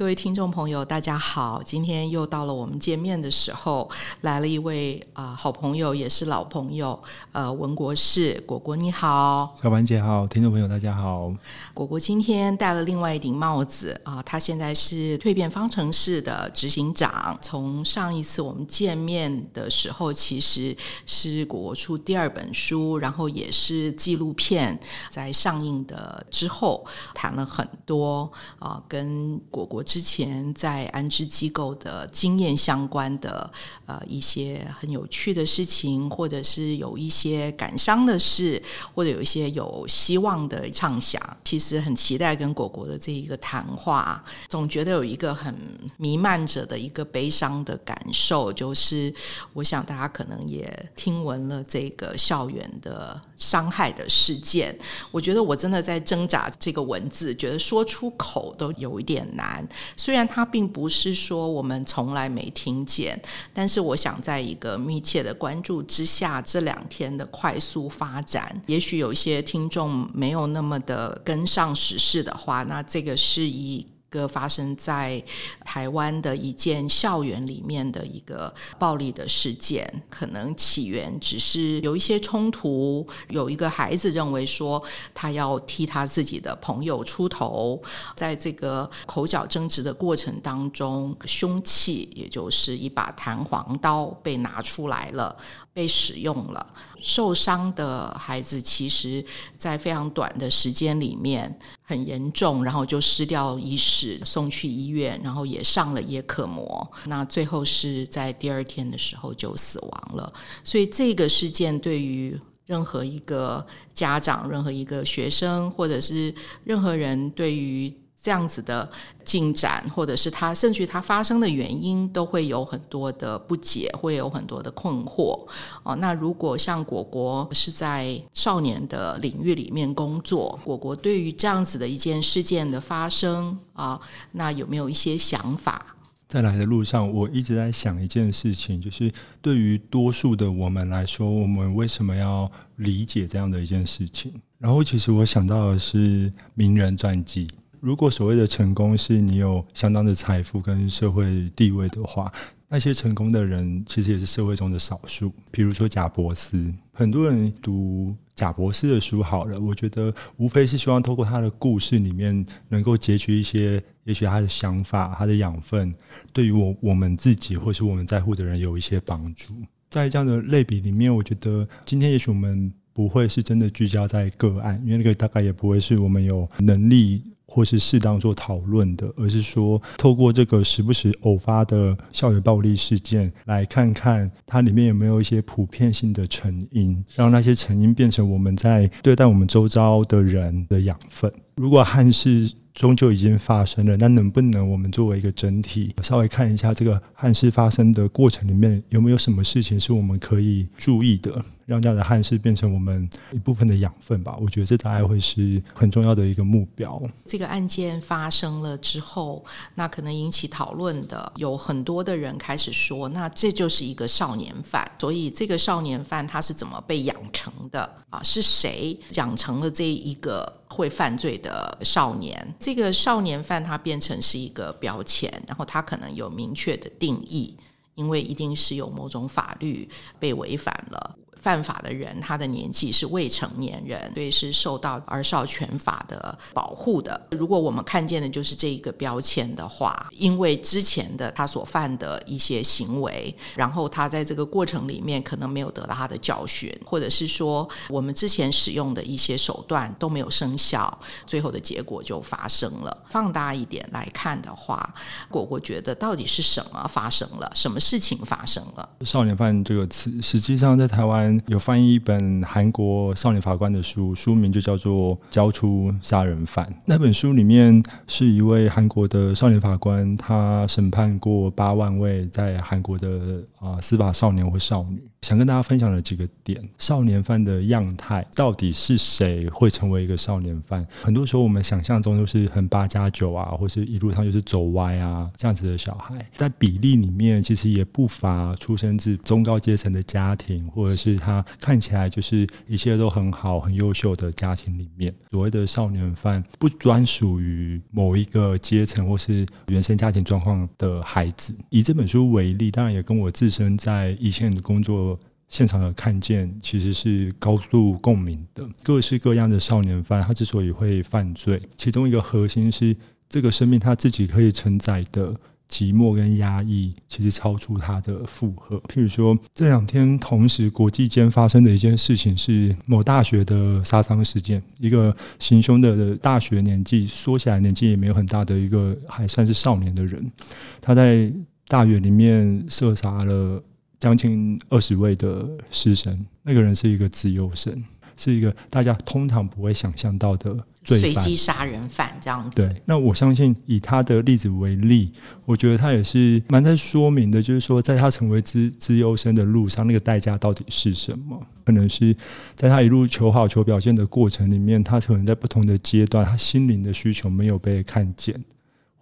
各位听众朋友，大家好！今天又到了我们见面的时候，来了一位啊、呃、好朋友，也是老朋友，呃，文国士果果，你好，小凡姐好，听众朋友大家好。果果今天戴了另外一顶帽子啊、呃，他现在是蜕变方程式的执行长。从上一次我们见面的时候，其实是果果出第二本书，然后也是纪录片在上映的之后，谈了很多啊、呃，跟果果。之前在安置机构的经验相关的呃一些很有趣的事情，或者是有一些感伤的事，或者有一些有希望的畅想，其实很期待跟果果的这一个谈话。总觉得有一个很弥漫着的一个悲伤的感受，就是我想大家可能也听闻了这个校园的伤害的事件。我觉得我真的在挣扎这个文字，觉得说出口都有一点难。虽然它并不是说我们从来没听见，但是我想在一个密切的关注之下，这两天的快速发展，也许有一些听众没有那么的跟上时事的话，那这个是一。个发生在台湾的一件校园里面的一个暴力的事件，可能起源只是有一些冲突，有一个孩子认为说他要替他自己的朋友出头，在这个口角争执的过程当中，凶器也就是一把弹簧刀被拿出来了。被使用了，受伤的孩子其实，在非常短的时间里面很严重，然后就失掉意识，送去医院，然后也上了叶克膜，那最后是在第二天的时候就死亡了。所以这个事件对于任何一个家长、任何一个学生，或者是任何人，对于这样子的进展，或者是它，甚至于他发生的原因，都会有很多的不解，会有很多的困惑。哦，那如果像果果是在少年的领域里面工作，果果对于这样子的一件事件的发生啊，那有没有一些想法？在来的路上，我一直在想一件事情，就是对于多数的我们来说，我们为什么要理解这样的一件事情？然后，其实我想到的是名人传记。如果所谓的成功是你有相当的财富跟社会地位的话，那些成功的人其实也是社会中的少数。比如说贾伯斯，很多人读贾伯斯的书好了，我觉得无非是希望透过他的故事里面能够截取一些，也许他的想法、他的养分，对于我我们自己或是我们在乎的人有一些帮助。在这样的类比里面，我觉得今天也许我们不会是真的聚焦在个案，因为那个大概也不会是我们有能力。或是适当做讨论的，而是说透过这个时不时偶发的校园暴力事件，来看看它里面有没有一些普遍性的成因，让那些成因变成我们在对待我们周遭的人的养分。如果憾事终究已经发生了，那能不能我们作为一个整体，稍微看一下这个憾事发生的过程里面有没有什么事情是我们可以注意的？让这样的憾事变成我们一部分的养分吧，我觉得这大概会是很重要的一个目标。这个案件发生了之后，那可能引起讨论的有很多的人开始说，那这就是一个少年犯。所以这个少年犯他是怎么被养成的啊？是谁养成了这一个会犯罪的少年？这个少年犯他变成是一个标签，然后他可能有明确的定义，因为一定是有某种法律被违反了。犯法的人，他的年纪是未成年人，所以是受到儿少权法的保护的。如果我们看见的就是这一个标签的话，因为之前的他所犯的一些行为，然后他在这个过程里面可能没有得到他的教训，或者是说我们之前使用的一些手段都没有生效，最后的结果就发生了。放大一点来看的话，果果觉得到底是什么发生了？什么事情发生了？少年犯这个词，实际上在台湾。有翻译一本韩国少年法官的书，书名就叫做《交出杀人犯》。那本书里面是一位韩国的少年法官，他审判过八万位在韩国的啊、司法少年或少女。想跟大家分享的几个点：少年犯的样态，到底是谁会成为一个少年犯？很多时候我们想象中都是很八加九啊，或是一路上就是走歪啊这样子的小孩，在比例里面其实也不乏出生自中高阶层的家庭，或者是。他看起来就是一切都很好、很优秀的家庭里面。所谓的少年犯，不专属于某一个阶层或是原生家庭状况的孩子。以这本书为例，当然也跟我自身在一线的工作现场的看见，其实是高度共鸣的。各式各样的少年犯，他之所以会犯罪，其中一个核心是这个生命他自己可以承载的。寂寞跟压抑，其实超出他的负荷。譬如说，这两天同时国际间发生的一件事情是某大学的杀伤事件。一个行凶的大学年纪，说起来年纪也没有很大的一个还算是少年的人，他在大学里面射杀了将近二十位的师生。那个人是一个资优生，是一个大家通常不会想象到的。随机杀人犯这样子。对，那我相信以他的例子为例，我觉得他也是蛮在说明的，就是说，在他成为资资优生的路上，那个代价到底是什么？可能是在他一路求好、求表现的过程里面，他可能在不同的阶段，他心灵的需求没有被看见。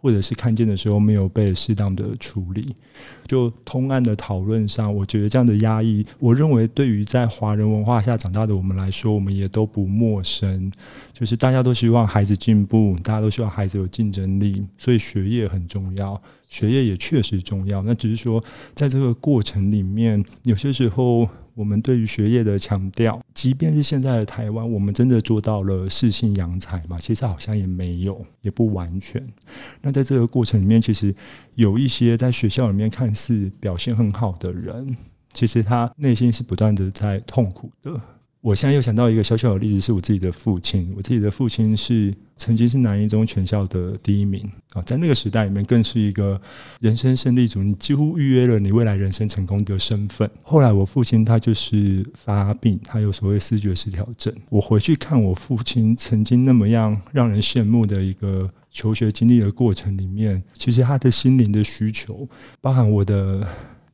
或者是看见的时候没有被适当的处理，就通案的讨论上，我觉得这样的压抑，我认为对于在华人文化下长大的我们来说，我们也都不陌生。就是大家都希望孩子进步，大家都希望孩子有竞争力，所以学业很重要，学业也确实重要。那只是说，在这个过程里面，有些时候。我们对于学业的强调，即便是现在的台湾，我们真的做到了适性扬才嘛？其实好像也没有，也不完全。那在这个过程里面，其实有一些在学校里面看似表现很好的人，其实他内心是不断的在痛苦的。我现在又想到一个小小的例子，是我自己的父亲。我自己的父亲是曾经是南一中全校的第一名啊，在那个时代里面，更是一个人生胜利组，你几乎预约了你未来人生成功的身份。后来我父亲他就是发病，他有所谓思觉失调症。我回去看我父亲曾经那么样让人羡慕的一个求学经历的过程里面，其实他的心灵的需求，包含我的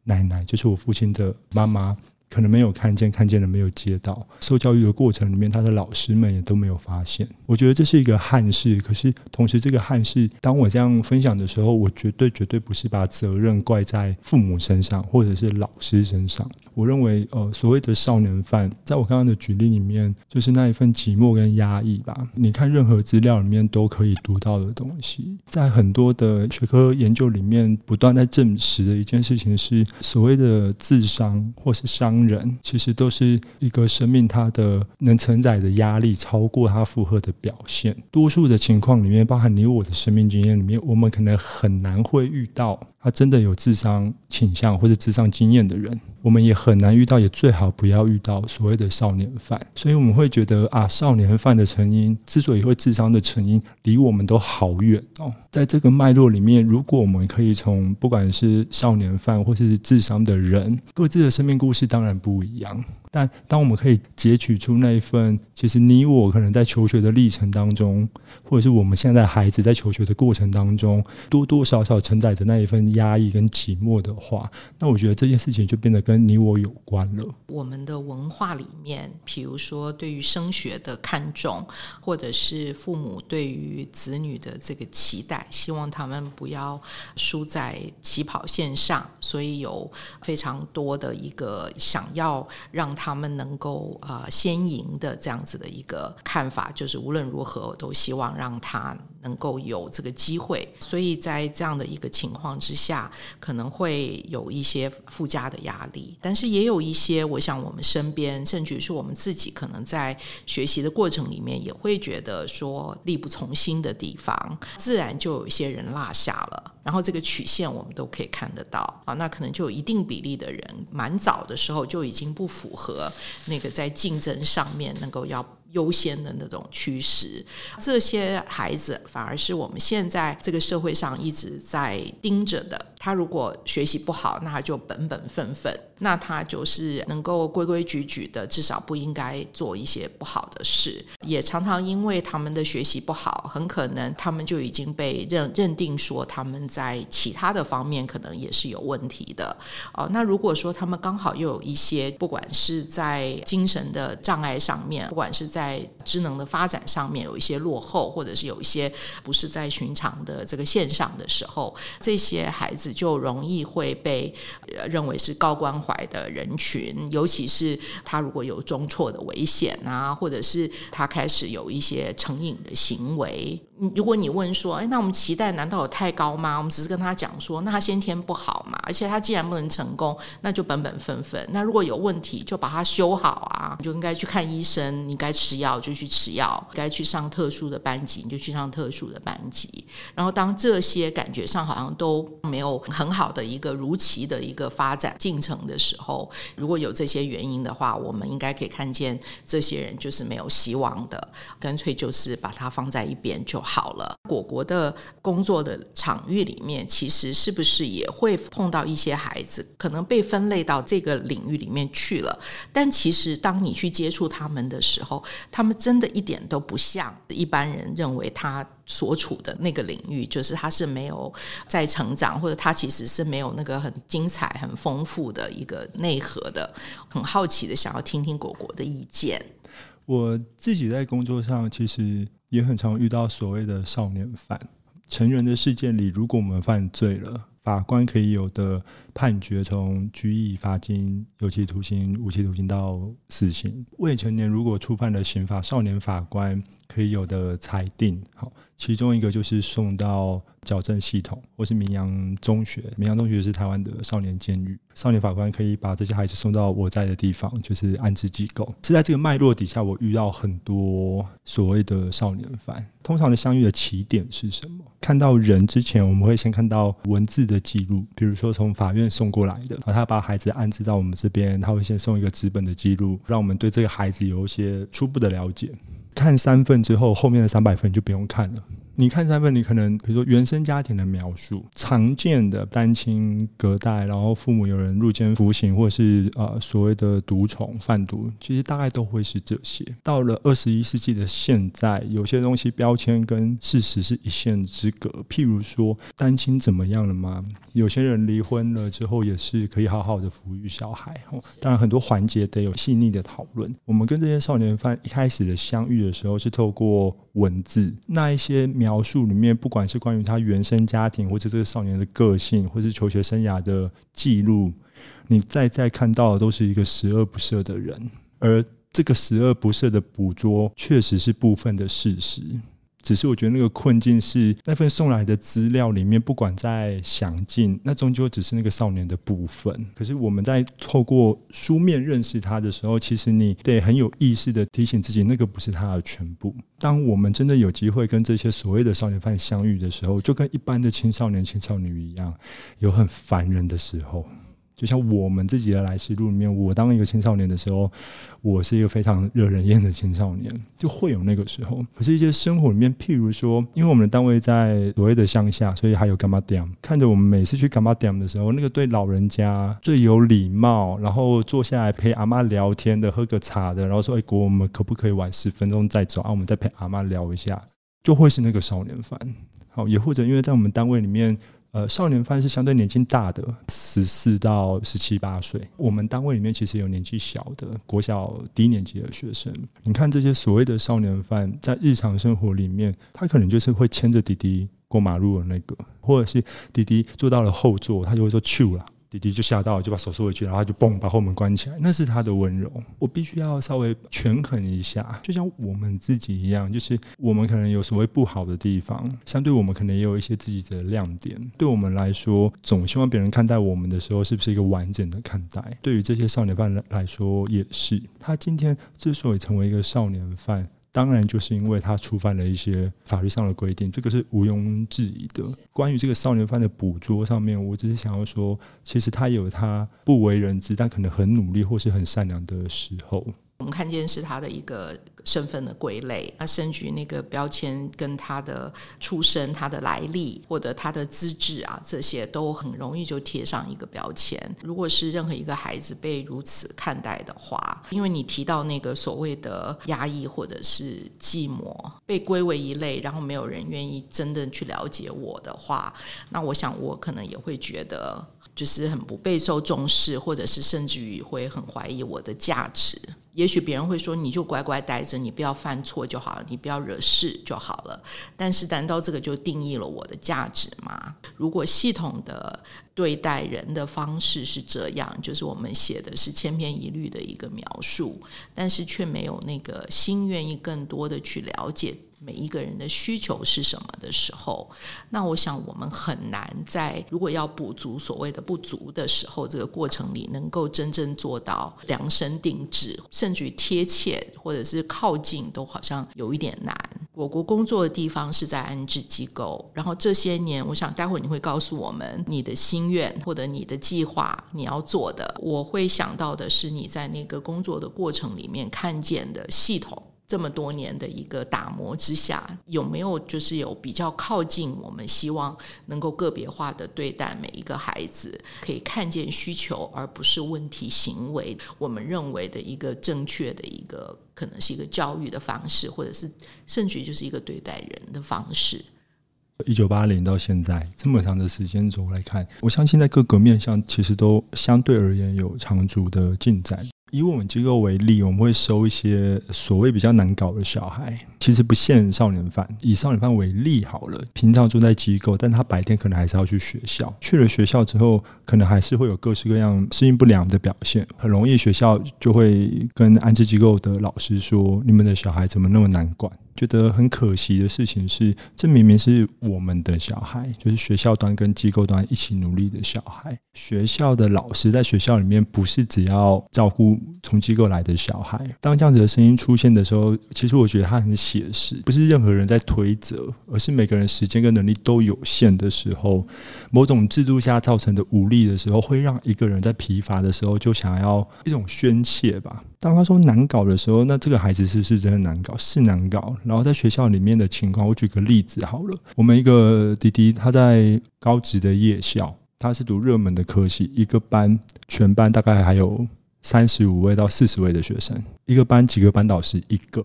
奶奶，就是我父亲的妈妈。可能没有看见，看见了没有接到。受教育的过程里面，他的老师们也都没有发现。我觉得这是一个憾事。可是同时，这个憾事，当我这样分享的时候，我绝对绝对不是把责任怪在父母身上，或者是老师身上。我认为，呃，所谓的少年犯，在我刚刚的举例里面，就是那一份寂寞跟压抑吧。你看任何资料里面都可以读到的东西，在很多的学科研究里面，不断在证实的一件事情是，所谓的自伤或是伤。人其实都是一个生命，他的能承载的压力超过他负荷的表现。多数的情况里面，包含你我的生命经验里面，我们可能很难会遇到他真的有自伤倾向或者自伤经验的人。我们也很难遇到，也最好不要遇到所谓的少年犯。所以我们会觉得啊，少年犯的成因之所以会智商的成因，离我们都好远哦。在这个脉络里面，如果我们可以从不管是少年犯或是智商的人各自的生命故事，当然不一样。但当我们可以截取出那一份，其实你我可能在求学的历程当中，或者是我们现在孩子在求学的过程当中，多多少少承载着那一份压抑跟寂寞的话，那我觉得这件事情就变得跟你我有关了。我们的文化里面，比如说对于升学的看重，或者是父母对于子女的这个期待，希望他们不要输在起跑线上，所以有非常多的一个想要让他。他们能够啊先赢的这样子的一个看法，就是无论如何我都希望让他能够有这个机会。所以在这样的一个情况之下，可能会有一些附加的压力，但是也有一些，我想我们身边，甚至是我们自己，可能在学习的过程里面，也会觉得说力不从心的地方，自然就有一些人落下了。然后这个曲线我们都可以看得到啊，那可能就有一定比例的人，蛮早的时候就已经不符合那个在竞争上面能够要优先的那种趋势。这些孩子反而是我们现在这个社会上一直在盯着的。他如果学习不好，那他就本本分分，那他就是能够规规矩矩的，至少不应该做一些不好的事。也常常因为他们的学习不好，很可能他们就已经被认认定说他们在其他的方面可能也是有问题的。哦，那如果说他们刚好又有一些，不管是在精神的障碍上面，不管是在智能的发展上面有一些落后，或者是有一些不是在寻常的这个线上的时候，这些孩子。就容易会被认为是高关怀的人群，尤其是他如果有中辍的危险啊，或者是他开始有一些成瘾的行为。如果你问说，哎，那我们期待难道有太高吗？我们只是跟他讲说，那他先天不好嘛，而且他既然不能成功，那就本本分分。那如果有问题，就把它修好啊，你就应该去看医生。你该吃药就去吃药，该去上特殊的班级你就去上特殊的班级。然后当这些感觉上好像都没有很好的一个如期的一个发展进程的时候，如果有这些原因的话，我们应该可以看见这些人就是没有希望的，干脆就是把它放在一边就好了。果果的工作的场域里面，其实是不是也会碰到一些孩子，可能被分类到这个领域里面去了？但其实当你去接触他们的时候，他们真的一点都不像一般人认为他所处的那个领域，就是他是没有在成长，或者他其实是没有那个很精彩、很丰富的一个内核的。很好奇的，想要听听果果的意见。我自己在工作上，其实也很常遇到所谓的少年犯。成人的世界里，如果我们犯罪了，法官可以有的判决，从拘役、罚金、有期徒刑、无期徒刑到死刑。未成年如果触犯了刑法，少年法官可以有的裁定。好，其中一个就是送到矫正系统，或是明阳中学。明阳中学是台湾的少年监狱。少年法官可以把这些孩子送到我在的地方，就是安置机构。是在这个脉络底下，我遇到很多所谓的少年犯。通常的相遇的起点是什么？看到人之前，我们会先看到文字的记录，比如说从法院送过来的，他把孩子安置到我们这边，他会先送一个纸本的记录，让我们对这个孩子有一些初步的了解。看三份之后，后面的三百份就不用看了。你看三份，你可能比如说原生家庭的描述，常见的单亲隔代，然后父母有人入监服刑，或是呃所谓的毒虫贩毒，其实大概都会是这些。到了二十一世纪的现在，有些东西标签跟事实是一线之隔。譬如说单亲怎么样了吗？有些人离婚了之后也是可以好好的抚育小孩。当然很多环节得有细腻的讨论。我们跟这些少年犯一开始的相遇的时候是透过文字，那一些描述里面，不管是关于他原生家庭，或者这个少年的个性，或是求学生涯的记录，你再再看到的都是一个十恶不赦的人，而这个十恶不赦的捕捉，确实是部分的事实。只是我觉得那个困境是那份送来的资料里面，不管再详尽，那终究只是那个少年的部分。可是我们在透过书面认识他的时候，其实你得很有意识的提醒自己，那个不是他的全部。当我们真的有机会跟这些所谓的少年犯相遇的时候，就跟一般的青少年、青少女一样，有很烦人的时候。就像我们自己的来时路里面，我当一个青少年的时候，我是一个非常惹人厌的青少年，就会有那个时候。可是，一些生活里面，譬如说，因为我们的单位在所谓的乡下，所以还有柑仔店。看着我们每次去柑仔店的时候，那个对老人家最有礼貌，然后坐下来陪阿嬷聊天的，喝个茶的，然后说：“哎，果，我们可不可以晚十分钟再走啊？我们再陪阿嬷聊一下。”就会是那个少年犯。好，也或者因为在我们单位里面。呃，少年犯是相对年纪大的，十四到十七八岁。我们单位里面其实有年纪小的，国小低年级的学生。你看这些所谓的少年犯，在日常生活里面，他可能就是会牵着弟弟过马路的那个，或者是弟弟坐到了后座，他就会说“去了”。弟弟就吓到，就把手收回去，然后他就嘣把后门关起来。那是他的温柔。我必须要稍微权衡一下，就像我们自己一样，就是我们可能有所谓不好的地方，相对我们可能也有一些自己的亮点。对我们来说，总希望别人看待我们的时候，是不是一个完整的看待？对于这些少年犯来说，也是。他今天之所以成为一个少年犯。当然，就是因为他触犯了一些法律上的规定，这个是毋庸置疑的。关于这个少年犯的捕捉上面，我只是想要说，其实他有他不为人知，但可能很努力或是很善良的时候。我们看见是他的一个身份的归类，他甚至于那个标签跟他的出身、他的来历或者他的资质啊，这些都很容易就贴上一个标签。如果是任何一个孩子被如此看待的话，因为你提到那个所谓的压抑或者是寂寞，被归为一类，然后没有人愿意真的去了解我的话，那我想我可能也会觉得就是很不备受重视，或者是甚至于会很怀疑我的价值。也许。别人会说，你就乖乖待着，你不要犯错就好了，你不要惹事就好了。但是，难道这个就定义了我的价值吗？如果系统的对待人的方式是这样，就是我们写的是千篇一律的一个描述，但是却没有那个心愿意更多的去了解。每一个人的需求是什么的时候，那我想我们很难在如果要补足所谓的不足的时候，这个过程里能够真正做到量身定制，甚至于贴切或者是靠近，都好像有一点难。我国工作的地方是在安置机构，然后这些年，我想待会儿你会告诉我们你的心愿或者你的计划，你要做的，我会想到的是你在那个工作的过程里面看见的系统。这么多年的一个打磨之下，有没有就是有比较靠近我们希望能够个别化的对待每一个孩子，可以看见需求而不是问题行为，我们认为的一个正确的一个可能是一个教育的方式，或者是甚至于就是一个对待人的方式。一九八零到现在这么长的时间轴来看，我相信在各个面向其实都相对而言有长足的进展。以我们机构为例，我们会收一些所谓比较难搞的小孩，其实不限少年犯。以少年犯为例好了，平常住在机构，但他白天可能还是要去学校。去了学校之后，可能还是会有各式各样适应不良的表现，很容易学校就会跟安置机构的老师说：“你们的小孩怎么那么难管？”觉得很可惜的事情是，这明明是我们的小孩，就是学校端跟机构端一起努力的小孩。学校的老师在学校里面不是只要照顾从机构来的小孩。当这样子的声音出现的时候，其实我觉得他很写实，不是任何人在推责，而是每个人时间跟能力都有限的时候，某种制度下造成的无力的时候，会让一个人在疲乏的时候就想要一种宣泄吧。当他说难搞的时候，那这个孩子是不是真的难搞？是难搞。然后在学校里面的情况，我举个例子好了。我们一个弟弟他在高职的夜校，他是读热门的科系，一个班全班大概还有三十五位到四十位的学生，一个班几个班导师一个。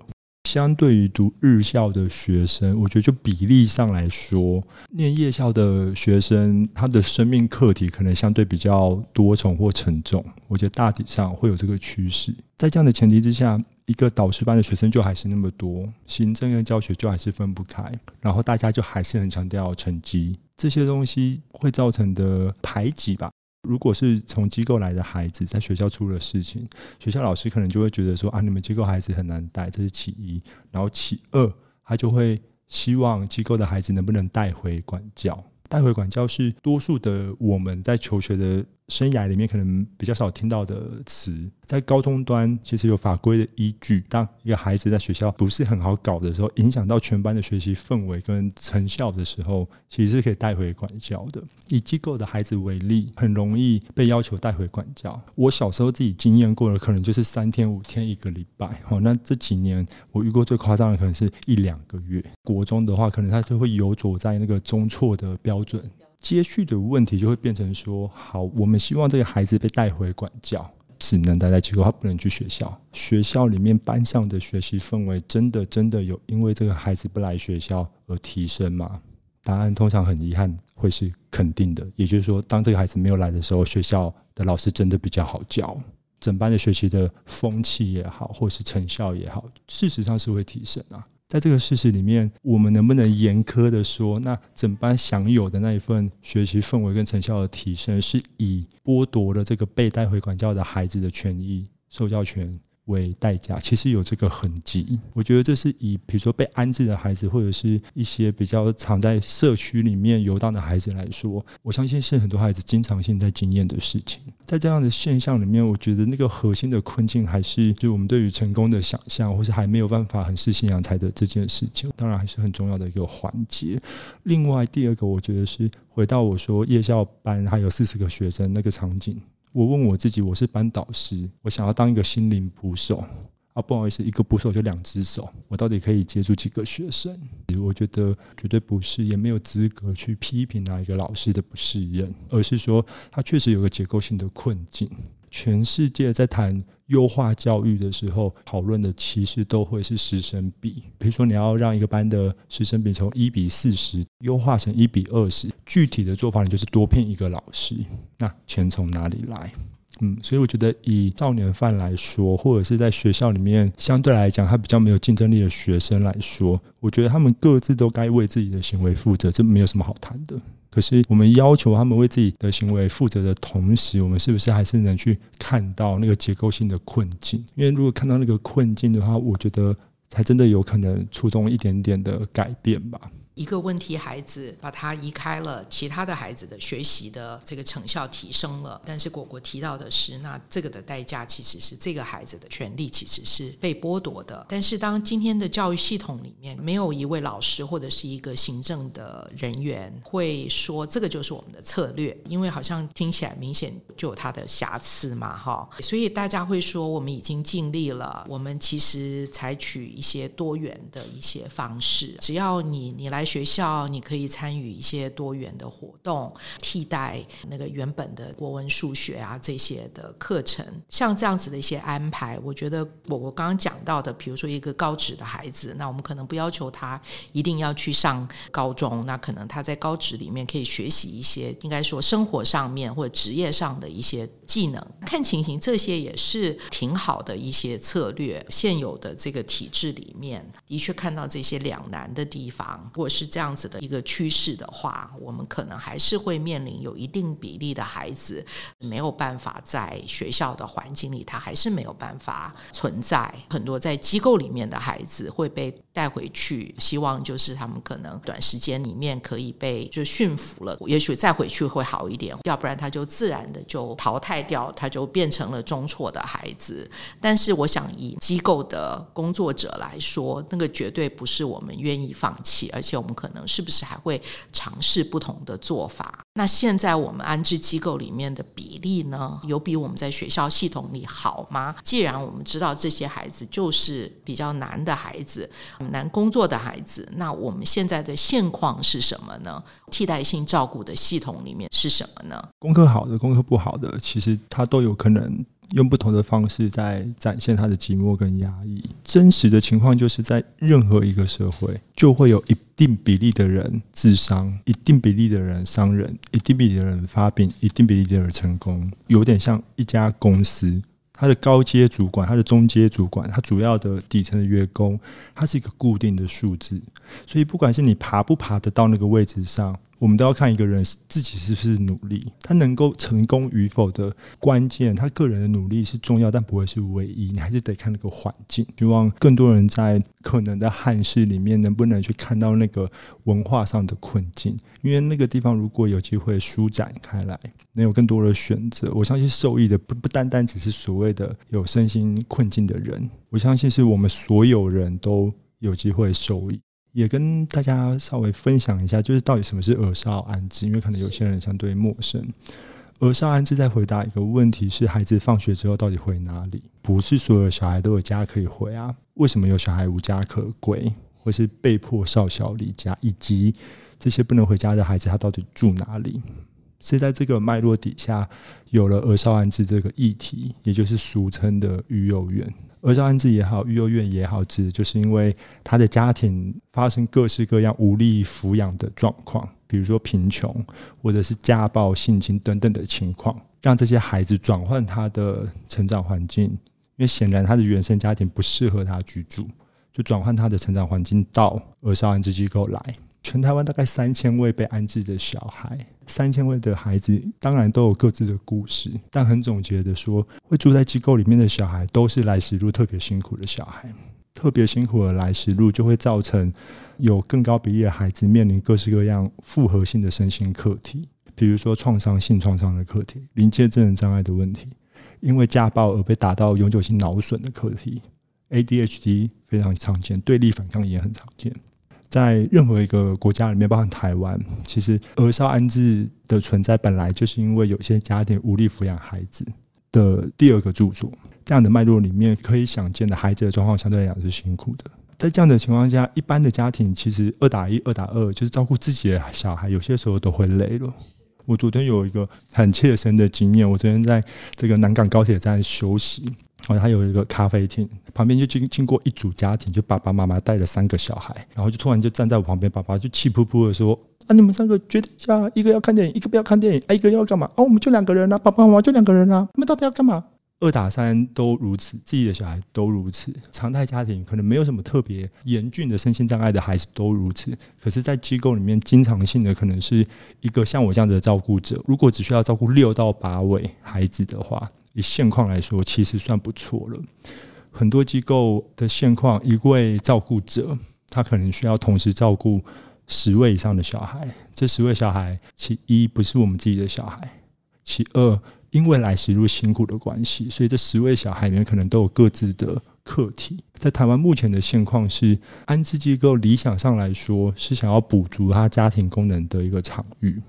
相对于读日校的学生，我觉得就比例上来说，念夜校的学生，他的生命课题可能相对比较多重或沉重。我觉得大体上会有这个趋势。在这样的前提之下，一个导师班的学生就还是那么多，行政跟教学就还是分不开，然后大家就还是很强调成绩，这些东西会造成的排挤吧。如果是从机构来的孩子，在学校出了事情，学校老师可能就会觉得说啊，你们机构孩子很难带，这是其一。然后其二，他就会希望机构的孩子能不能带回管教。带回管教是多数的我们在求学的生涯里面可能比较少听到的词，在高中端其实有法规的依据。当一个孩子在学校不是很好搞的时候，影响到全班的学习氛围跟成效的时候，其实是可以带回管教的。以机构的孩子为例，很容易被要求带回管教。我小时候自己经验过的，可能就是三天、五天、一个礼拜。好，那这几年我遇过最夸张的，可能是一两个月。国中的话，可能他就会游走在那个中错的标准。接续的问题就会变成说：好，我们希望这个孩子被带回管教，只能待在机构，他不能去学校。学校里面班上的学习氛围，真的真的有因为这个孩子不来学校而提升吗？答案通常很遗憾会是肯定的。也就是说，当这个孩子没有来的时候，学校的老师真的比较好教，整班的学习的风气也好，或是成效也好，事实上是会提升啊。在这个事实里面，我们能不能严苛的说，那整班享有的那一份学习氛围跟成效的提升，是以剥夺了这个被带回管教的孩子的权益、受教权为代价，其实有这个痕迹。我觉得这是以比如说被安置的孩子，或者是一些比较常在社区里面游荡的孩子来说，我相信是很多孩子经常性在经验的事情。在这样的现象里面，我觉得那个核心的困境还是就我们对于成功的想象，或是还没有办法很适性扬才的这件事情，当然还是很重要的一个环节。另外，第二个我觉得是回到我说夜校班还有四十个学生那个场景。我问我自己，我是班导师，我想要当一个心灵捕手啊，不好意思，一个捕手就两只手，我到底可以接触几个学生？我觉得绝对不是，也没有资格去批评哪一个老师的不适应，而是说他确实有个结构性的困境。全世界在谈优化教育的时候，讨论的其实都会是师生比。比如说，你要让一个班的师生比从一比四十优化成一比二十，具体的做法你就是多聘一个老师。那钱从哪里来？嗯，所以我觉得以少年犯来说，或者是在学校里面相对来讲他比较没有竞争力的学生来说，我觉得他们各自都该为自己的行为负责，这没有什么好谈的。可是我们要求他们为自己的行为负责的同时，我们是不是还是能去看到那个结构性的困境？因为如果看到那个困境的话，我觉得才真的有可能触动一点点的改变吧。一个问题孩子把他移开了，其他的孩子的学习的这个成效提升了，但是果果提到的是，那这个的代价其实是这个孩子的权利其实是被剥夺的。但是当今天的教育系统里面没有一位老师或者是一个行政的人员会说这个就是我们的策略，因为好像听起来明显就有它的瑕疵嘛，哈，所以大家会说我们已经尽力了，我们其实采取一些多元的一些方式，只要你你来。学校你可以参与一些多元的活动，替代那个原本的国文、数学啊这些的课程。像这样子的一些安排，我觉得我我刚刚讲到的，比如说一个高职的孩子，那我们可能不要求他一定要去上高中，那可能他在高职里面可以学习一些，应该说生活上面或者职业上的一些技能。看情形，这些也是挺好的一些策略。现有的这个体制里面，的确看到这些两难的地方，或是这样子的一个趋势的话，我们可能还是会面临有一定比例的孩子没有办法在学校的环境里，他还是没有办法存在。很多在机构里面的孩子会被带回去，希望就是他们可能短时间里面可以被就驯服了，也许再回去会好一点，要不然他就自然的就淘汰掉，他就变成了中辍的孩子。但是我想以机构的工作者来说，那个绝对不是我们愿意放弃，而且我们。可能是不是还会尝试不同的做法？那现在我们安置机构里面的比例呢，有比我们在学校系统里好吗？既然我们知道这些孩子就是比较难的孩子，难工作的孩子，那我们现在的现况是什么呢？替代性照顾的系统里面是什么呢？功课好的，功课不好的，其实他都有可能。用不同的方式在展现他的寂寞跟压抑。真实的情况就是在任何一个社会，就会有一定比例的人自伤，一定比例的人伤人，一定比例的人发病，一定比例的人成功。有点像一家公司，他的高阶主管、他的中阶主管、他主要的底层的员工，它是一个固定的数字。所以，不管是你爬不爬得到那个位置上。我们都要看一个人自己是不是努力，他能够成功与否的关键，他个人的努力是重要，但不会是唯一。你还是得看那个环境。希望更多人在可能的憾事里面，能不能去看到那个文化上的困境？因为那个地方如果有机会舒展开来，能有更多的选择，我相信受益的不不单单只是所谓的有身心困境的人，我相信是我们所有人都有机会受益。也跟大家稍微分享一下，就是到底什么是儿少安置，因为可能有些人相对陌生。儿少安置在回答一个问题是：孩子放学之后到底回哪里？不是所有小孩都有家可以回啊？为什么有小孩无家可归，或是被迫少小离家，以及这些不能回家的孩子他到底住哪里？是在这个脉络底下有了儿少安置这个议题，也就是俗称的育幼院。儿少安置也好，育幼院也好，指的就是因为他的家庭发生各式各样无力抚养的状况，比如说贫穷，或者是家暴、性侵等等的情况，让这些孩子转换他的成长环境，因为显然他的原生家庭不适合他居住，就转换他的成长环境到儿少安置机构来。全台湾大概三千位被安置的小孩，三千位的孩子当然都有各自的故事，但很总结的说，会住在机构里面的小孩都是来时路特别辛苦的小孩，特别辛苦的来时路就会造成有更高比例的孩子面临各式各样复合性的身心课题，比如说创伤性创伤的课题、临界症障碍的问题，因为家暴而被打到永久性脑损的课题，ADHD 非常常见，对立反抗也很常见。在任何一个国家里面，包含台湾，其实儿少安置的存在本来就是因为有些家庭无力抚养孩子的第二个住所。这样的脉络里面，可以想见的孩子的状况相对来讲是辛苦的。在这样的情况下，一般的家庭其实二打一、二打二，就是照顾自己的小孩，有些时候都会累了。我昨天有一个很切身的经验，我昨天在这个南港高铁站休息。然后他有一个咖啡厅，旁边就经经过一组家庭，就爸爸妈妈带了三个小孩，然后就突然就站在我旁边，爸爸就气噗噗的说：“啊，你们三个决定一下，一个要看电影，一个不要看电影，啊，一个要干嘛？哦，我们就两个人啊，爸爸妈妈就两个人啊，你们到底要干嘛？二打三都如此，自己的小孩都如此。常态家庭可能没有什么特别严峻的身心障碍的孩子都如此。可是，在机构里面，经常性的可能是一个像我这样的照顾者。如果只需要照顾六到八位孩子的话，以现况来说，其实算不错了。很多机构的现况，一位照顾者他可能需要同时照顾十位以上的小孩。这十位小孩，其一不是我们自己的小孩，其二。因为来时路辛苦的关系，所以这十位小孩里面可能都有各自的课题。在台湾目前的现况是，安置机构理想上来说是想要补足他家庭功能的一个场域。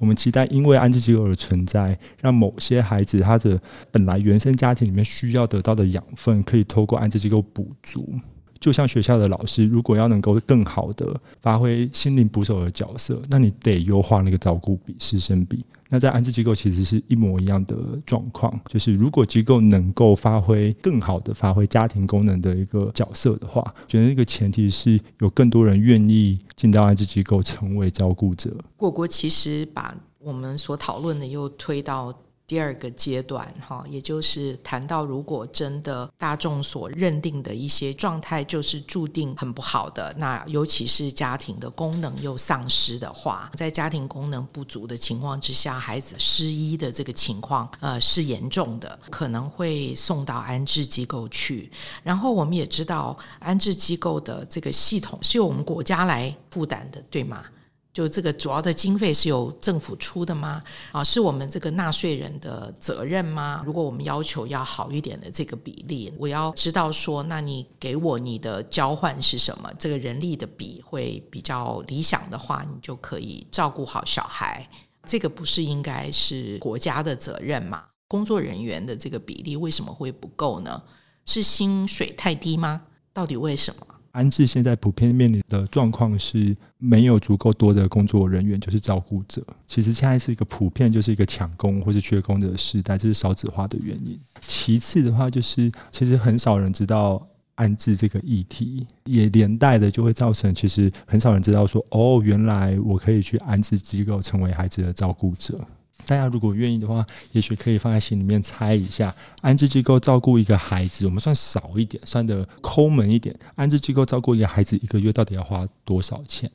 我们期待，因为安置机构的存在，让某些孩子他的本来原生家庭里面需要得到的养分，可以透过安置机构补足。就像学校的老师，如果要能够更好的发挥心灵捕手的角色，那你得优化那个照顾比、师生比。那在安置机构其实是一模一样的状况，就是如果机构能够发挥更好的发挥家庭功能的一个角色的话，觉得一个前提是有更多人愿意进到安置机构成为照顾者。果果其实把我们所讨论的又推到。第二个阶段，哈，也就是谈到，如果真的大众所认定的一些状态就是注定很不好的，那尤其是家庭的功能又丧失的话，在家庭功能不足的情况之下，孩子失依的这个情况，呃，是严重的，可能会送到安置机构去。然后我们也知道，安置机构的这个系统是由我们国家来负担的，对吗？就这个主要的经费是由政府出的吗？啊，是我们这个纳税人的责任吗？如果我们要求要好一点的这个比例，我要知道说，那你给我你的交换是什么？这个人力的比会比较理想的话，你就可以照顾好小孩。这个不是应该是国家的责任吗？工作人员的这个比例为什么会不够呢？是薪水太低吗？到底为什么？安置现在普遍面临的状况是没有足够多的工作人员，就是照顾者。其实现在是一个普遍就是一个抢工或是缺工的时代，这是少子化的原因。其次的话，就是其实很少人知道安置这个议题，也连带的就会造成其实很少人知道说，哦，原来我可以去安置机构成为孩子的照顾者。大家如果愿意的话，也许可以放在心里面猜一下，安置机构照顾一个孩子，我们算少一点，算得抠门一点。安置机构照顾一个孩子，一个月到底要花多少钱？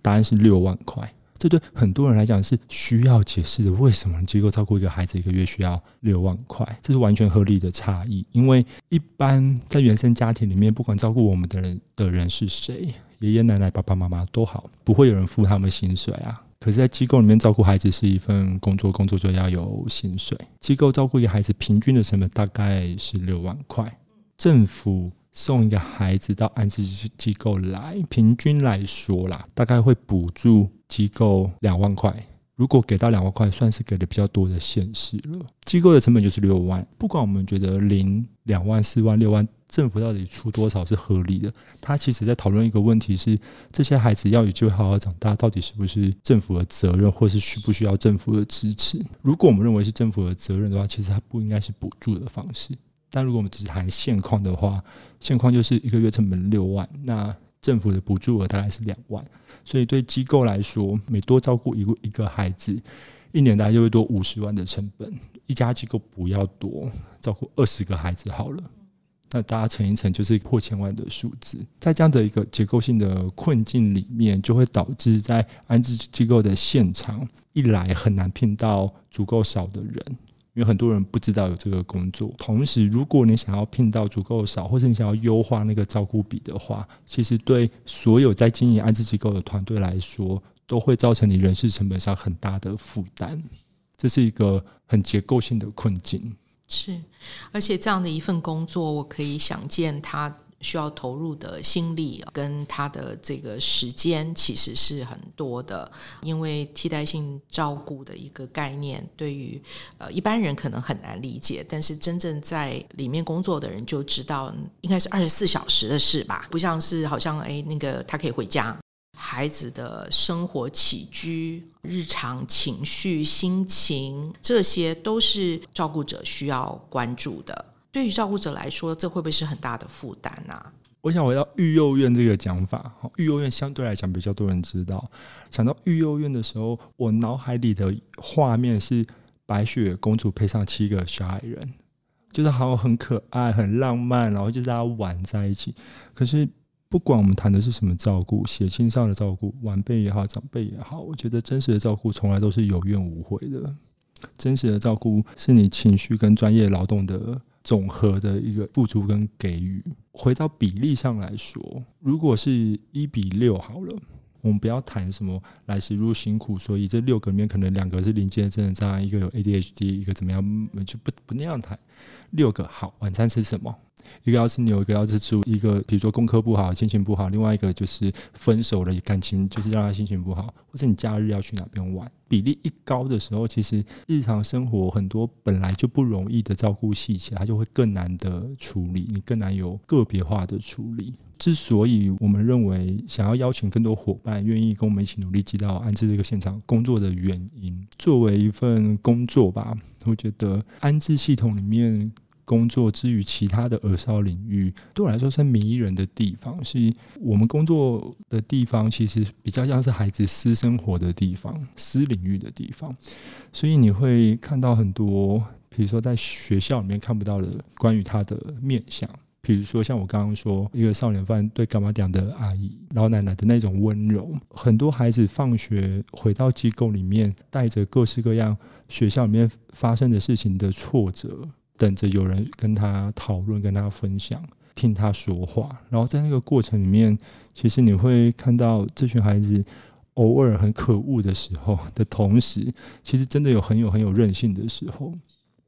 答案是六万块。这对很多人来讲是需要解释的。为什么机构照顾一个孩子，一个月需要六万块？这是完全合理的差异。因为一般在原生家庭里面，不管照顾我们的人的人是谁，爷爷奶奶、爸爸妈妈都好，不会有人付他们薪水啊。可是，在机构里面照顾孩子是一份工作，工作就要有薪水。机构照顾一个孩子，平均的成本大概是六万块。政府送一个孩子到安置机构来，平均来说啦，大概会补助机构两万块。如果给到两万块，算是给的比较多的现实了。机构的成本就是六万，不管我们觉得零、两万、四万、六万。政府到底出多少是合理的？他其实在讨论一个问题是：这些孩子要有机会好好长大，到底是不是政府的责任，或是需不需要政府的支持？如果我们认为是政府的责任的话，其实它不应该是补助的方式。但如果我们只是谈现况的话，现况就是一个月成本六万，那政府的补助额大概是两万，所以对机构来说，每多照顾一个一个孩子，一年大概就会多五十万的成本。一家机构不要多，照顾二十个孩子好了。那大家乘一乘，就是破千万的数字。在这样的一个结构性的困境里面，就会导致在安置机构的现场，一来很难聘到足够少的人，因为很多人不知道有这个工作。同时，如果你想要聘到足够少，或者你想要优化那个照顾比的话，其实对所有在经营安置机构的团队来说，都会造成你人事成本上很大的负担。这是一个很结构性的困境。是，而且这样的一份工作，我可以想见它需要投入的心力跟他的这个时间其实是很多的。因为替代性照顾的一个概念，对于呃一般人可能很难理解，但是真正在里面工作的人就知道，应该是二十四小时的事吧，不像是好像诶那个他可以回家。孩子的生活起居、日常情绪、心情，这些都是照顾者需要关注的。对于照顾者来说，这会不会是很大的负担呢？我想回到育幼院这个讲法，育幼院相对来讲比较多人知道。想到育幼院的时候，我脑海里的画面是白雪公主配上七个小矮人，就是好像很可爱、很浪漫，然后就大家玩在一起。可是不管我们谈的是什么照顾，血亲上的照顾，晚辈也好，长辈也好，我觉得真实的照顾从来都是有怨无悔的。真实的照顾是你情绪跟专业劳动的总和的一个付出跟给予。回到比例上来说，如果是一比六好了，我们不要谈什么来时路辛苦，所以这六个里面可能两个是临界症的障碍，一个有 ADHD，一个怎么样，就不不那样谈。六个好，晚餐吃什么？一个要吃牛，一个要吃猪，一个比如说功课不好，心情不好，另外一个就是分手了，感情就是让他心情不好，或者你假日要去哪边玩，比例一高的时候，其实日常生活很多本来就不容易的照顾细节，它就会更难的处理，你更难有个别化的处理。之所以我们认为想要邀请更多伙伴愿意跟我们一起努力进到安置这个现场工作的原因，作为一份工作吧，我觉得安置系统里面。工作之于其他的儿少领域，对我来说是迷人的地方。是我们工作的地方，其实比较像是孩子私生活的地方、私领域的地方。所以你会看到很多，比如说在学校里面看不到的关于他的面相，比如说像我刚刚说，一个少年犯对柑仔店的阿姨、老奶奶的那种温柔。很多孩子放学回到机构里面，带着各式各样学校里面发生的事情的挫折。等着有人跟他讨论、跟他分享、听他说话，然后在那个过程里面，其实你会看到这群孩子偶尔很可恶的时候的同时，其实真的有很有很有韧性的时候。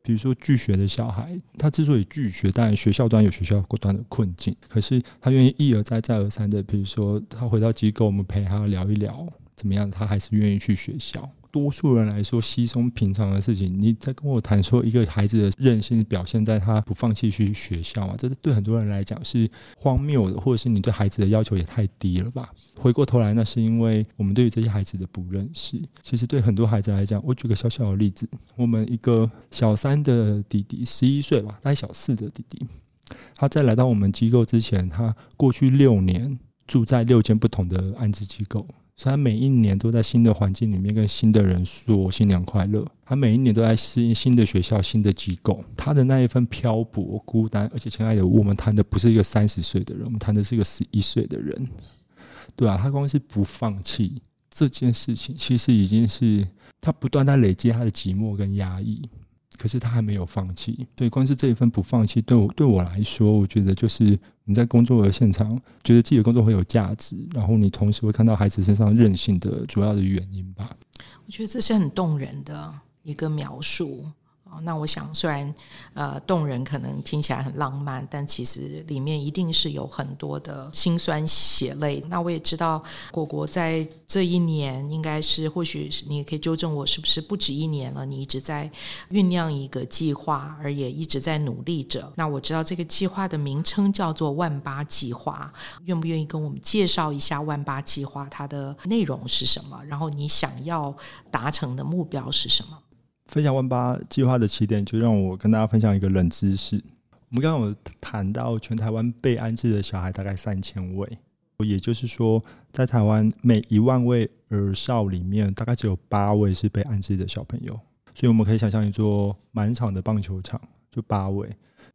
比如说拒学的小孩，他之所以拒学，当然学校端有学校端的困境，可是他愿意一而再、再而三的，比如说他回到机构，我们陪他聊一聊怎么样，他还是愿意去学校。多数人来说，稀松平常的事情。你在跟我谈说，一个孩子的任性表现在他不放弃去学校啊，这是对很多人来讲是荒谬的，或者是你对孩子的要求也太低了吧？回过头来，那是因为我们对于这些孩子的不认识。其实对很多孩子来讲，我举个小小的例子，我们一个小三的弟弟，十一岁吧，带小四的弟弟，他在来到我们机构之前，他过去六年住在六间不同的安置机构。所以他每一年都在新的环境里面跟新的人说新年快乐。他每一年都在适应新的学校、新的机构。他的那一份漂泊、孤单，而且亲爱的，我们谈的不是一个三十岁的人，我们谈的是一个十一岁的人。对啊，他光是不放弃这件事情，其实已经是他不断在累积他的寂寞跟压抑。可是他还没有放弃，所以光是这一份不放弃，对我对我来说，我觉得就是你在工作的现场，觉得自己的工作会有价值，然后你同时会看到孩子身上任性的主要的原因吧。我觉得这是很动人的一个描述。那我想，虽然呃动人，可能听起来很浪漫，但其实里面一定是有很多的辛酸血泪。那我也知道，果果在这一年，应该是或许你也可以纠正我，是不是不止一年了？你一直在酝酿一个计划，而也一直在努力着。那我知道这个计划的名称叫做万八计划，愿不愿意跟我们介绍一下万八计划它的内容是什么？然后你想要达成的目标是什么？分享万八计划的起点，就让我跟大家分享一个冷知识。我们刚刚有谈到，全台湾被安置的小孩大概三千位，也就是说，在台湾每一万位儿少里面，大概只有八位是被安置的小朋友。所以我们可以想象一座满场的棒球场，就八位，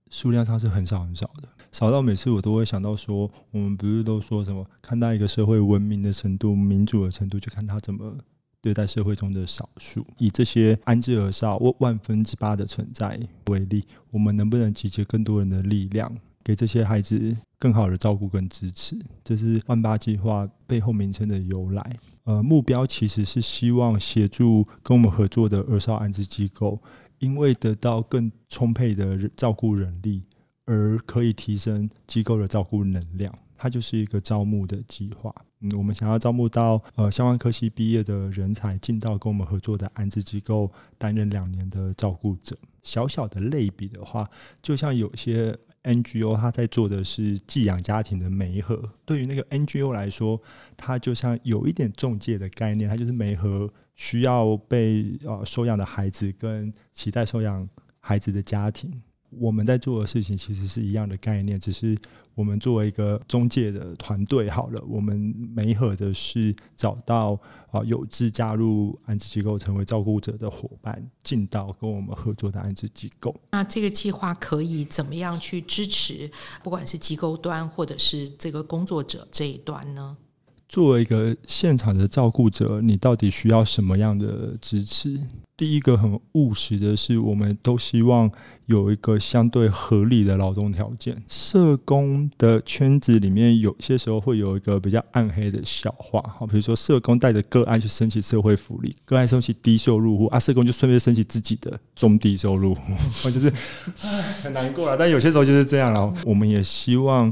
数量上是很少很少的，少到每次我都会想到说，我们不是都说什么，看待一个社会文明的程度、民主的程度，就看他怎么。对待社会中的少数，以这些安置儿少万分之八的存在为例，我们能不能集结更多人的力量，给这些孩子更好的照顾跟支持？这是万八计划背后名称的由来。呃，目标其实是希望协助跟我们合作的儿少安置机构，因为得到更充沛的照顾人力，而可以提升机构的照顾能量。它就是一个招募的计划。嗯，我们想要招募到呃相关科系毕业的人才，进到跟我们合作的安置机构担任两年的照顾者。小小的类比的话，就像有些 NGO，他在做的是寄养家庭的媒合。对于那个 NGO 来说，它就像有一点中介的概念，它就是媒合需要被呃收养的孩子跟期待收养孩子的家庭。我们在做的事情其实是一样的概念，只是我们作为一个中介的团队，好了，我们没合的是找到啊有志加入安置机构成为照顾者的伙伴，进到跟我们合作的安置机构。那这个计划可以怎么样去支持，不管是机构端或者是这个工作者这一端呢？作为一个现场的照顾者，你到底需要什么样的支持？第一个很务实的是，我们都希望有一个相对合理的劳动条件。社工的圈子里面，有些时候会有一个比较暗黑的笑话，好，比如说社工带着个案去申请社会福利，个案申请低收入户，啊，社工就顺便申请自己的中低收入户，就是很难过了。但有些时候就是这样了。我们也希望。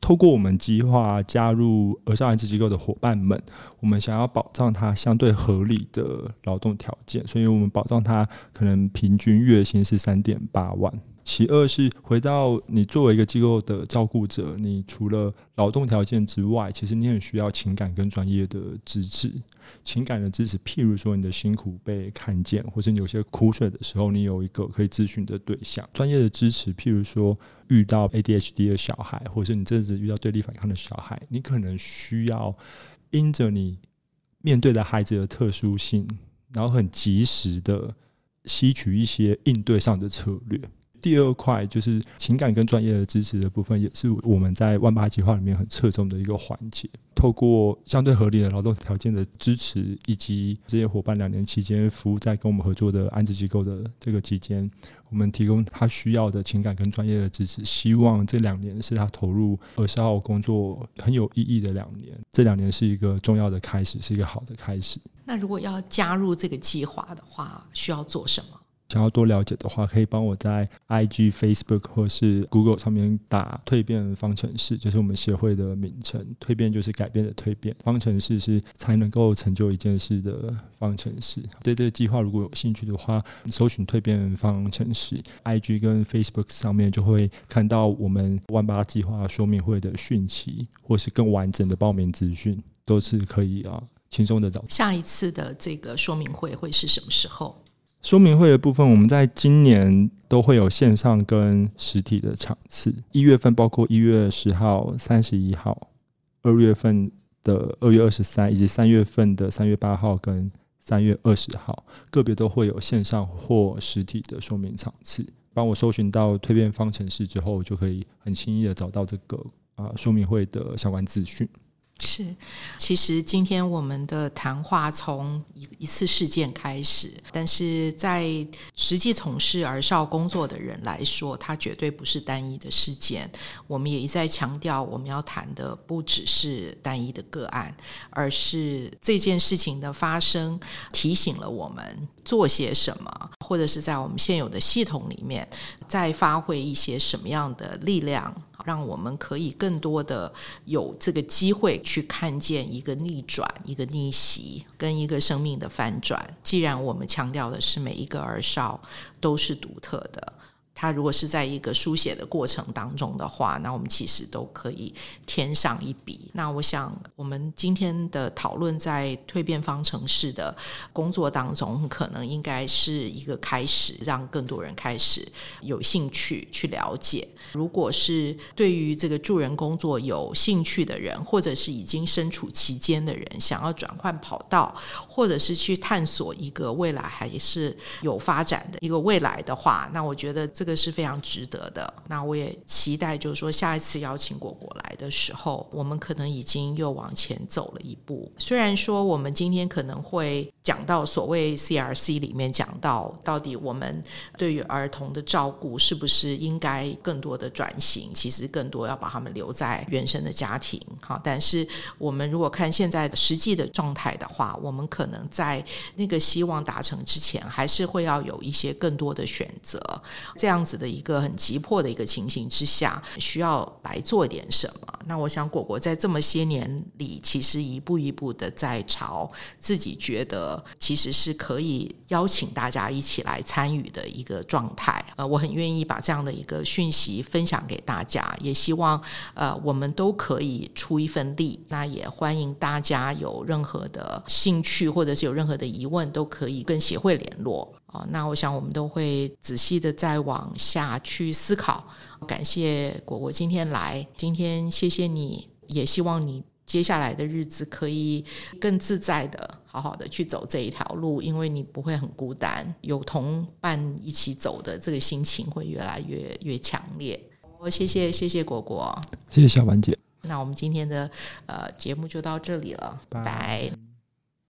透过我们计划加入儿少安置机构的伙伴们，我们想要保障他相对合理的劳动条件，所以我们保障他可能平均月薪是三点八万。其二是回到你作为一个机构的照顾者，你除了劳动条件之外，其实你很需要情感跟专业的支持。情感的支持，譬如说你的辛苦被看见，或者你有些苦水的时候，你有一个可以咨询的对象。专业的支持，譬如说遇到 ADHD 的小孩，或是你这阵子遇到对立反抗的小孩，你可能需要因着你面对的孩子的特殊性，然后很及时的吸取一些应对上的策略。第二块就是情感跟专业的支持的部分，也是我们在万八计划里面很侧重的一个环节。透过相对合理的劳动条件的支持，以及这些伙伴两年期间服务在跟我们合作的安置机构的这个期间，我们提供他需要的情感跟专业的支持。希望这两年是他投入儿少工作很有意义的两年。这两年是一个重要的开始，是一个好的开始。那如果要加入这个计划的话，需要做什么？想要多了解的话，可以帮我在 IG、Facebook 或是 Google 上面打“蜕变方程式”，就是我们协会的名称。蜕变就是改变的蜕变，方程式是才能够成就一件事的方程式。对这个计划如果有兴趣的话，搜寻“蜕变方程式 ”，IG 跟 Facebook 上面就会看到我们万八计划说明会的讯息，或是更完整的报名资讯，都是可以啊轻松的找。下一次的这个说明会会是什么时候？说明会的部分，我们在今年都会有线上跟实体的场次。一月份包括一月十号、三十一号，二月份的二月二十三，以及三月份的三月八号跟三月二十号，个别都会有线上或实体的说明场次。帮我搜寻到蜕变方程式之后，就可以很轻易的找到这个啊说明会的相关资讯。是，其实今天我们的谈话从一一次事件开始，但是在实际从事儿少工作的人来说，它绝对不是单一的事件。我们也一再强调，我们要谈的不只是单一的个案，而是这件事情的发生提醒了我们做些什么，或者是在我们现有的系统里面再发挥一些什么样的力量。让我们可以更多的有这个机会去看见一个逆转、一个逆袭跟一个生命的翻转。既然我们强调的是每一个儿少都是独特的。他如果是在一个书写的过程当中的话，那我们其实都可以添上一笔。那我想，我们今天的讨论在蜕变方程式的工作当中，可能应该是一个开始，让更多人开始有兴趣去了解。如果是对于这个助人工作有兴趣的人，或者是已经身处其间的人，想要转换跑道，或者是去探索一个未来还是有发展的一个未来的话，那我觉得这。这是非常值得的。那我也期待，就是说下一次邀请果果来的时候，我们可能已经又往前走了一步。虽然说我们今天可能会讲到所谓 CRC 里面讲到，到底我们对于儿童的照顾是不是应该更多的转型？其实更多要把他们留在原生的家庭。好，但是我们如果看现在实际的状态的话，我们可能在那个希望达成之前，还是会要有一些更多的选择。这样。这样子的一个很急迫的一个情形之下，需要来做点什么？那我想，果果在这么些年里，其实一步一步的在朝自己觉得其实是可以邀请大家一起来参与的一个状态。呃，我很愿意把这样的一个讯息分享给大家，也希望呃我们都可以出一份力。那也欢迎大家有任何的兴趣或者是有任何的疑问，都可以跟协会联络。啊，那我想我们都会仔细的再往下去思考。感谢果果今天来，今天谢谢你，也希望你接下来的日子可以更自在的、好好的去走这一条路，因为你不会很孤单，有同伴一起走的这个心情会越来越越强烈。我谢谢谢谢果果，谢谢小婉姐。那我们今天的呃节目就到这里了，拜拜。